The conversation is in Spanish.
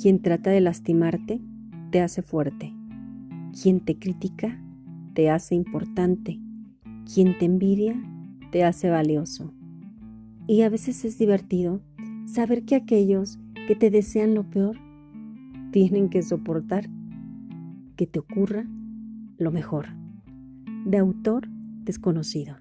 Quien trata de lastimarte te hace fuerte. Quien te critica te hace importante. Quien te envidia te hace valioso. Y a veces es divertido saber que aquellos que te desean lo peor tienen que soportar que te ocurra lo mejor. De autor desconocido.